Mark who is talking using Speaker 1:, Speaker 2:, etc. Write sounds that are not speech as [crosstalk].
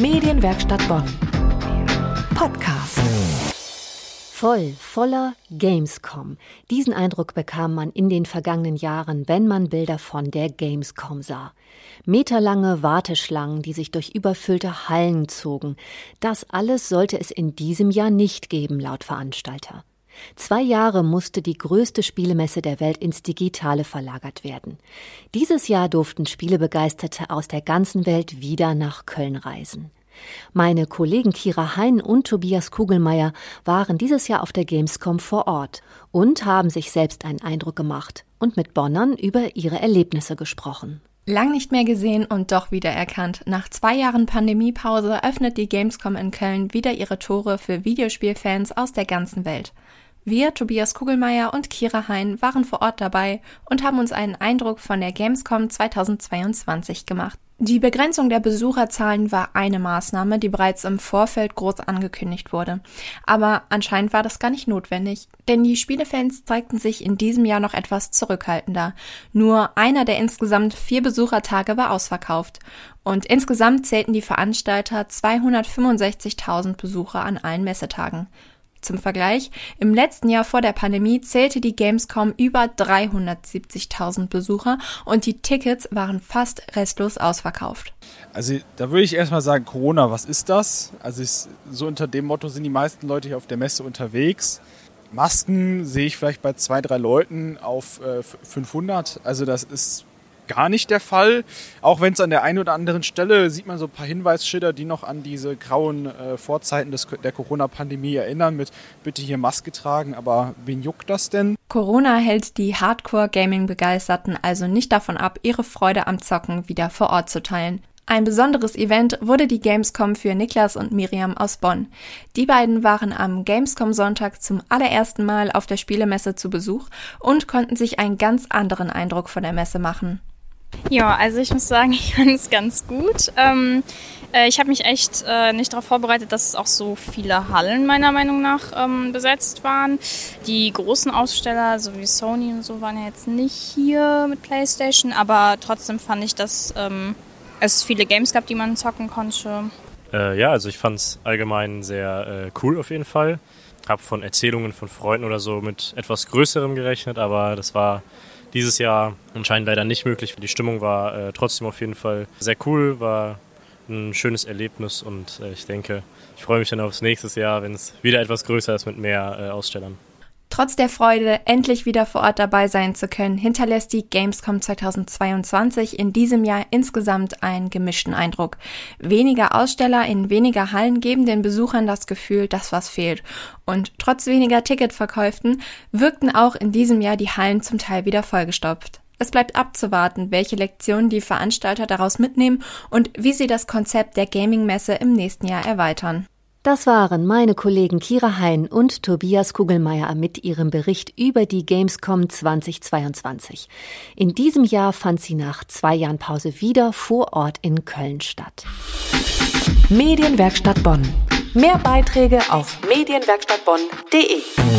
Speaker 1: Medienwerkstatt Bonn. Podcast.
Speaker 2: Voll, voller Gamescom. Diesen Eindruck bekam man in den vergangenen Jahren, wenn man Bilder von der Gamescom sah. Meterlange Warteschlangen, die sich durch überfüllte Hallen zogen. Das alles sollte es in diesem Jahr nicht geben, laut Veranstalter. Zwei Jahre musste die größte Spielemesse der Welt ins Digitale verlagert werden. Dieses Jahr durften Spielebegeisterte aus der ganzen Welt wieder nach Köln reisen. Meine Kollegen Kira Hein und Tobias Kugelmeier waren dieses Jahr auf der Gamescom vor Ort und haben sich selbst einen Eindruck gemacht und mit Bonnern über ihre Erlebnisse gesprochen.
Speaker 3: Lang nicht mehr gesehen und doch wieder erkannt. Nach zwei Jahren Pandemiepause öffnet die Gamescom in Köln wieder ihre Tore für Videospielfans aus der ganzen Welt. Wir, Tobias Kugelmeier und Kira Hein, waren vor Ort dabei und haben uns einen Eindruck von der Gamescom 2022 gemacht. Die Begrenzung der Besucherzahlen war eine Maßnahme, die bereits im Vorfeld groß angekündigt wurde. Aber anscheinend war das gar nicht notwendig, denn die Spielefans zeigten sich in diesem Jahr noch etwas zurückhaltender. Nur einer der insgesamt vier Besuchertage war ausverkauft. Und insgesamt zählten die Veranstalter 265.000 Besucher an allen Messetagen. Zum Vergleich, im letzten Jahr vor der Pandemie zählte die Gamescom über 370.000 Besucher und die Tickets waren fast restlos ausverkauft.
Speaker 4: Also da würde ich erstmal sagen, Corona, was ist das? Also ich, so unter dem Motto sind die meisten Leute hier auf der Messe unterwegs. Masken sehe ich vielleicht bei zwei, drei Leuten auf äh, 500. Also das ist gar nicht der Fall. Auch wenn es an der einen oder anderen Stelle sieht man so ein paar Hinweisschilder, die noch an diese grauen äh, Vorzeiten des, der Corona-Pandemie erinnern mit bitte hier Maske tragen. Aber wen juckt das denn?
Speaker 3: Corona hält die Hardcore-Gaming-Begeisterten also nicht davon ab, ihre Freude am Zocken wieder vor Ort zu teilen. Ein besonderes Event wurde die Gamescom für Niklas und Miriam aus Bonn. Die beiden waren am Gamescom-Sonntag zum allerersten Mal auf der Spielemesse zu Besuch und konnten sich einen ganz anderen Eindruck von der Messe machen.
Speaker 5: Ja, also ich muss sagen, [laughs] ich fand es ganz gut. Ähm, äh, ich habe mich echt äh, nicht darauf vorbereitet, dass es auch so viele Hallen meiner Meinung nach ähm, besetzt waren. Die großen Aussteller, so wie Sony und so, waren ja jetzt nicht hier mit PlayStation, aber trotzdem fand ich, dass ähm, es viele Games gab, die man zocken konnte.
Speaker 6: Äh, ja, also ich fand es allgemein sehr äh, cool auf jeden Fall. Habe von Erzählungen von Freunden oder so mit etwas Größerem gerechnet, aber das war dieses Jahr anscheinend leider nicht möglich. Die Stimmung war äh, trotzdem auf jeden Fall sehr cool, war ein schönes Erlebnis und äh, ich denke, ich freue mich dann aufs nächste Jahr, wenn es wieder etwas größer ist mit mehr äh, Ausstellern.
Speaker 3: Trotz der Freude, endlich wieder vor Ort dabei sein zu können, hinterlässt die Gamescom 2022 in diesem Jahr insgesamt einen gemischten Eindruck. Weniger Aussteller in weniger Hallen geben den Besuchern das Gefühl, dass was fehlt. Und trotz weniger Ticketverkäuften wirkten auch in diesem Jahr die Hallen zum Teil wieder vollgestopft. Es bleibt abzuwarten, welche Lektionen die Veranstalter daraus mitnehmen und wie sie das Konzept der Gaming-Messe im nächsten Jahr erweitern.
Speaker 2: Das waren meine Kollegen Kira Hein und Tobias Kugelmeier mit ihrem Bericht über die Gamescom 2022. In diesem Jahr fand sie nach zwei Jahren Pause wieder vor Ort in Köln statt.
Speaker 1: Medienwerkstatt Bonn. Mehr Beiträge auf medienwerkstattbonn.de.